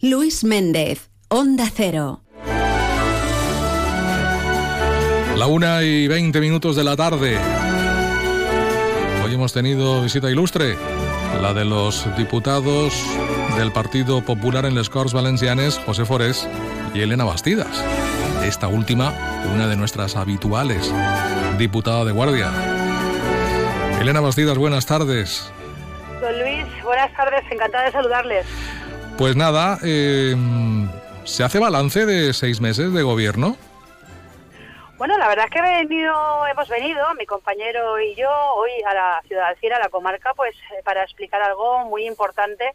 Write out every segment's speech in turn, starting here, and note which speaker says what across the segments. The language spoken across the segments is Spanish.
Speaker 1: Luis Méndez, Onda Cero.
Speaker 2: La una y veinte minutos de la tarde. Hoy hemos tenido visita ilustre, la de los diputados del Partido Popular en les Corts Valencianes, José Forés y Elena Bastidas. Esta última, una de nuestras habituales, diputada de guardia. Elena Bastidas, buenas tardes.
Speaker 3: Don Luis, buenas tardes, encantada de saludarles.
Speaker 2: Pues nada, eh, ¿se hace balance de seis meses de gobierno?
Speaker 3: Bueno, la verdad es que venido, hemos venido, mi compañero y yo, hoy a la ciudad de Alcira, a la comarca, pues eh, para explicar algo muy importante,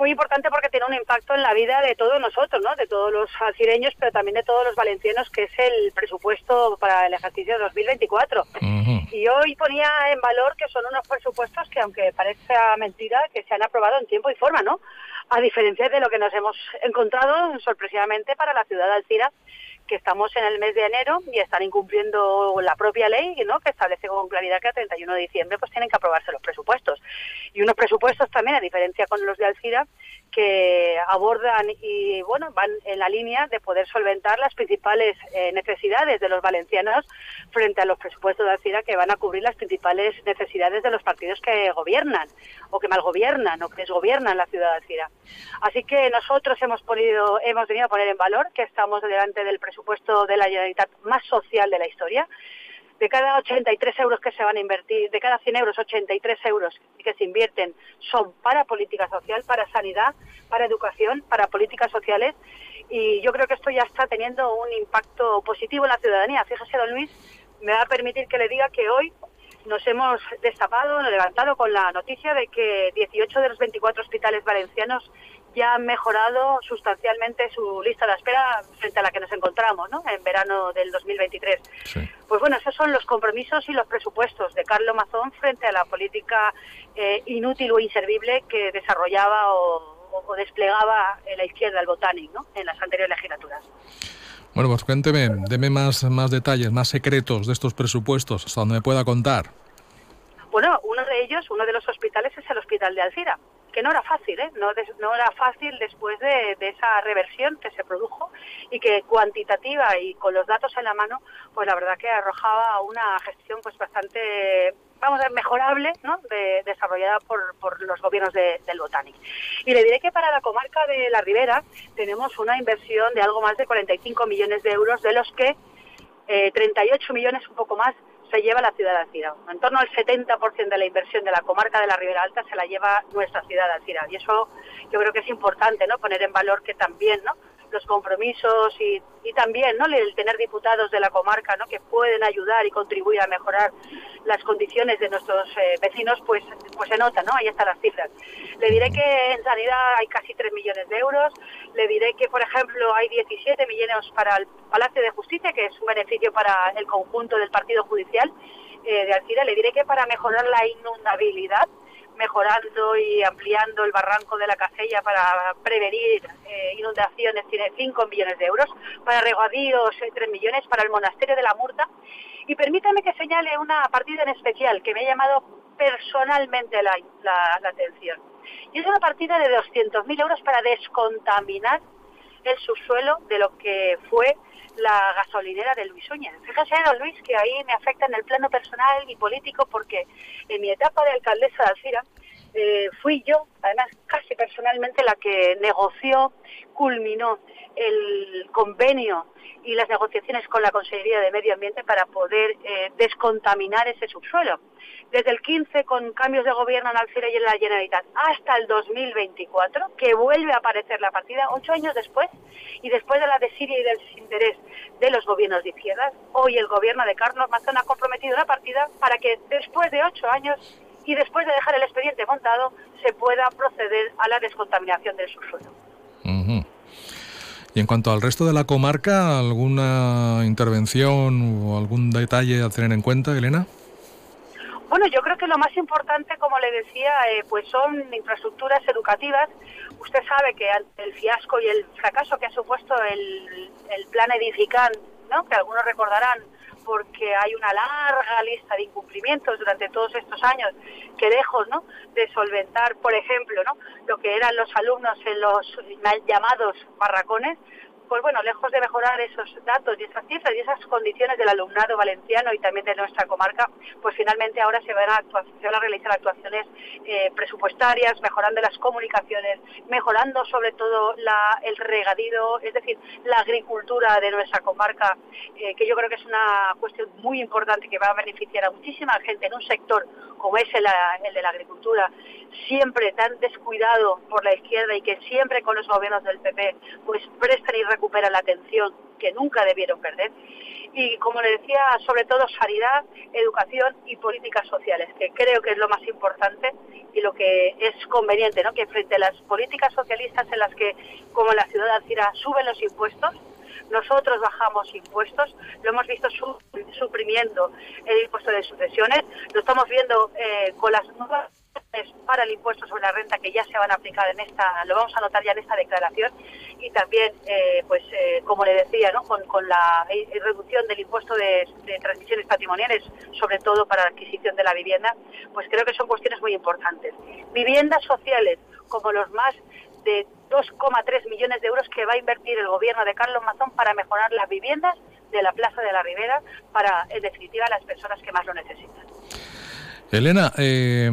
Speaker 3: muy importante porque tiene un impacto en la vida de todos nosotros, ¿no? De todos los alcireños, pero también de todos los valencianos, que es el presupuesto para el ejercicio 2024. Y hoy ponía en valor que son unos presupuestos que, aunque parezca mentira, que se han aprobado en tiempo y forma, ¿no? A diferencia de lo que nos hemos encontrado sorpresivamente para la ciudad de Alcira, que estamos en el mes de enero y están incumpliendo la propia ley, ¿no? que establece con claridad que a 31 de diciembre pues tienen que aprobarse los presupuestos. Y unos presupuestos también, a diferencia con los de Alcira, que abordan y bueno van en la línea de poder solventar las principales eh, necesidades de los valencianos frente a los presupuestos de Alcira que van a cubrir las principales necesidades de los partidos que gobiernan o que mal gobiernan o que desgobiernan la ciudad de Alcira. Así que nosotros hemos ponido, hemos venido a poner en valor que estamos delante del presupuesto de la Generalitat más social de la historia de cada 83 euros que se van a invertir, de cada 100 euros, 83 euros que se invierten son para política social, para sanidad, para educación, para políticas sociales. Y yo creo que esto ya está teniendo un impacto positivo en la ciudadanía. Fíjese, don Luis, me va a permitir que le diga que hoy nos hemos destapado, levantado con la noticia de que 18 de los 24 hospitales valencianos ya han mejorado sustancialmente su lista de espera frente a la que nos encontramos ¿no? en verano del 2023. Pues bueno, esos son los compromisos y los presupuestos de Carlos Mazón frente a la política eh, inútil o inservible que desarrollaba o, desplegaba en la izquierda, el Botanic, ¿no? en las anteriores legislaturas.
Speaker 2: Bueno, pues cuénteme, deme más, más detalles, más secretos de estos presupuestos, hasta donde me pueda contar.
Speaker 3: Bueno, uno de ellos, uno de los hospitales es el Hospital de Alcira que no era fácil, ¿eh? no, no era fácil después de, esa reversión que se produjo y que cuantitativa y con los datos en la mano, pues la verdad que arrojaba una gestión pues bastante, vamos a ver, mejorable, ¿no? De, desarrollada por, por, los gobiernos del Botanic. Y le diré que para la comarca de la Ribera tenemos una inversión de algo más de 45 millones de euros, de los que eh, 38 millones, un poco más, se lleva la ciudad de Alcira. En torno al 70% de la inversión de la comarca de la Ribera Alta se la lleva nuestra ciudad de Alcira. Y eso yo creo que es importante, ¿no? Poner en valor que también, ¿no? Los compromisos y, y, también ¿no? el tener diputados de la comarca ¿no? que pueden ayudar y contribuir a mejorar las condiciones de nuestros eh, vecinos, pues, pues se nota, ¿no? Ahí están las cifras. Le diré que en sanidad hay casi 3 millones de euros, le diré que, por ejemplo, hay 17 millones para el Palacio de Justicia, que es un beneficio para el conjunto del Partido Judicial eh, de Alcira, le diré que para mejorar la inundabilidad, mejorando y ampliando el barranco de la Casella para prevenir eh, inundaciones, tiene 5 millones de euros, para regadíos 3 eh, millones, para el monasterio de la Murta. Y permítame que señale una partida en especial que me ha llamado personalmente la, atención. Y es una partida de 200.000 euros para descontaminar el subsuelo de lo que fue la gasolinera de Luis Uña. Fíjese, Luis, que ahí me afecta en el plano personal y político porque en mi etapa de alcaldesa de Alcira eh, fui yo, además casi personalmente, la que negoció, culminó el convenio y las negociaciones con la Consejería de Medio Ambiente para poder eh, descontaminar ese subsuelo. Desde el 15 con cambios de gobierno en Alcira y en la Generalitat hasta el 2024, que vuelve a aparecer la partida ocho años después y después de la desidia y del desinterés de los gobiernos de izquierdas, hoy el gobierno de Carlos Mazón ha comprometido una partida para que después de ocho años y después de dejar el expediente montado se pueda proceder a la descontaminación del subsuelo.
Speaker 2: Y en cuanto al resto de la comarca, ¿alguna intervención o algún detalle a tener en cuenta, Elena?
Speaker 3: Bueno, yo creo que lo más importante, como le decía, eh, pues son infraestructuras educativas. Usted sabe que ante el fiasco y el fracaso que ha supuesto el, el plan Edifican, ¿no? que algunos recordarán, porque hay una larga lista de incumplimientos durante todos estos años que lejos ¿no? de solventar, por ejemplo, ¿no? lo que eran los alumnos en los llamados barracones, pues bueno, lejos de mejorar esos datos y esas cifras y esas condiciones del alumnado valenciano y también de nuestra comarca, pues finalmente ahora se van a, realizar actuaciones eh, presupuestarias, mejorando las comunicaciones, mejorando sobre todo el regadío, es decir, la agricultura de nuestra comarca, eh, que yo creo que es una cuestión muy importante que va a beneficiar a muchísima gente en un sector como es el, el de la agricultura, siempre tan descuidado por la izquierda y que siempre con los gobiernos del PP pues prestan y recuperan la atención que nunca debieron perder. Y como le decía, sobre todo sanidad, educación y políticas sociales, que creo que es lo más importante y lo que es conveniente, ¿no? que frente a las políticas socialistas en las que, como la ciudad de Alcira, suben los impuestos, nosotros bajamos impuestos, lo hemos visto suprimiendo el impuesto de sucesiones, lo estamos viendo eh, con las nuevas para el impuesto sobre la renta que ya se van a aplicar en esta, lo vamos a notar ya en esta declaración y también, eh, pues eh, como le decía, ¿no? con, la reducción del impuesto de, transmisiones patrimoniales, sobre todo para la adquisición de la vivienda, pues creo que son cuestiones muy importantes. Viviendas sociales, como los más de 2,3 millones de euros que va a invertir el gobierno de Carlos Mazón para mejorar las viviendas de la Plaza de la Ribera para, en definitiva, las personas que más lo necesitan.
Speaker 2: Elena, eh,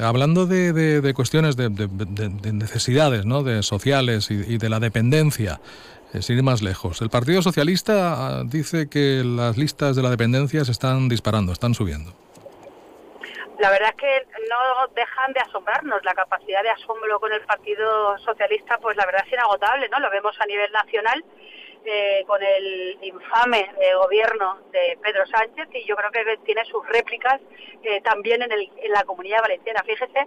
Speaker 2: Hablando de, cuestiones de, necesidades ¿no? de sociales y, de la dependencia, eh, sin ir más lejos, el Partido Socialista ah, dice que las listas de la dependencia se están disparando, están subiendo.
Speaker 3: La verdad es que no dejan de asombrarnos. La capacidad de asombro con el Partido Socialista, pues la verdad es inagotable, ¿no? Lo vemos a nivel nacional con el infame eh, gobierno de Pedro Sánchez y yo creo que tiene sus réplicas eh, también en, el, en, la comunidad valenciana. Fíjese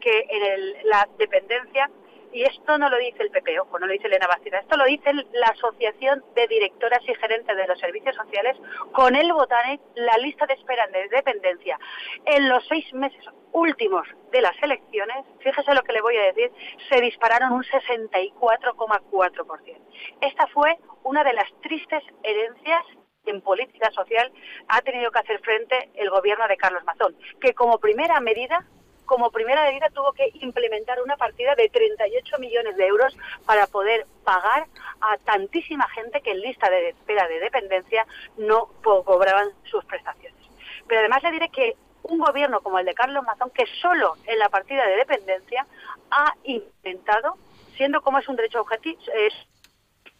Speaker 3: que en el, la dependencia, y esto no lo dice el PP, ojo, no lo dice Elena Bastida, esto lo dice la Asociación de Directoras y Gerentes de los Servicios Sociales, con el Botanic, la lista de espera de dependencia en los seis meses últimos de las elecciones, fíjese lo que le voy a decir, se dispararon un 64,4%. Esta fue una de las tristes herencias en política social ha tenido que hacer frente el gobierno de Carlos Mazón, que como primera medida como primera medida tuvo que implementar una partida de 38 millones de euros para poder pagar a tantísima gente que en lista de espera de dependencia no cobraban sus prestaciones. Pero además le diré que un gobierno como el de Carlos Mazón, que solo en la partida de dependencia ha intentado, siendo como es un derecho objetivo, es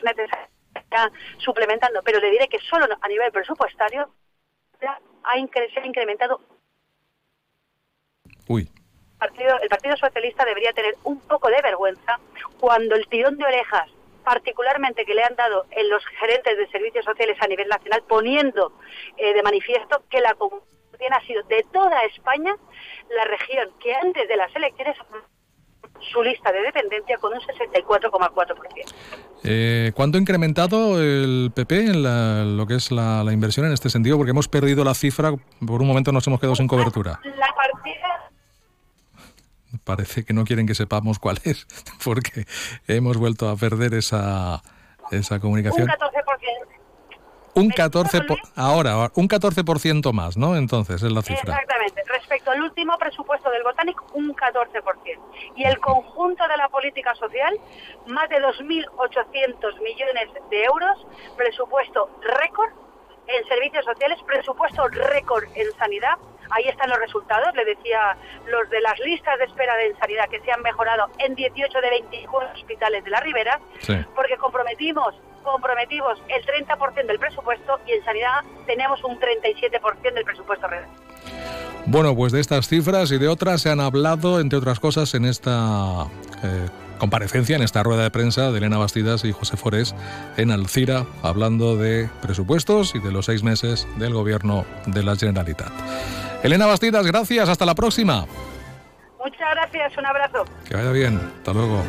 Speaker 3: necesario suplementando, pero le diré que solo a nivel presupuestario ha se ha incrementado.
Speaker 2: Uy.
Speaker 3: El partido, el partido Socialista debería tener un poco de vergüenza cuando el tirón de orejas particularmente que le han dado en los gerentes de servicios sociales a nivel nacional, poniendo eh, de manifiesto que la comunidad ha sido de toda España la región que antes de las elecciones su lista de dependencia con un 64,4%.
Speaker 2: Eh, ¿Cuánto ha incrementado el PP en lo que es la, inversión en este sentido? Porque hemos perdido la cifra, por un momento nos hemos quedado sin cobertura.
Speaker 3: La partida...
Speaker 2: Parece que no quieren que sepamos cuál es, porque hemos vuelto a perder esa, esa comunicación.
Speaker 3: Un 14%.
Speaker 2: Un 14 ahora, un 14% más, ¿no? Entonces es la cifra.
Speaker 3: Exactamente. Respecto al último presupuesto del Botánico, un 14%. Y el conjunto de la política social, más de 2.800 millones de euros, presupuesto récord en servicios sociales, presupuesto récord en sanidad. Ahí están los resultados, le decía, los de las listas de espera de sanidad que se han mejorado en 18 de 21 hospitales de la Ribera, porque comprometimos comprometimos el 30% del presupuesto y en sanidad tenemos un 37% del presupuesto real.
Speaker 2: Bueno, pues de estas cifras y de otras se han hablado, entre otras cosas, en esta eh, comparecencia, en esta rueda de prensa de Elena Bastidas y José Forés en Alcira, hablando de presupuestos y de los seis meses del gobierno de la Generalitat. Elena Bastidas, gracias, hasta la próxima.
Speaker 3: Muchas gracias, un abrazo.
Speaker 2: Que vaya bien, hasta luego.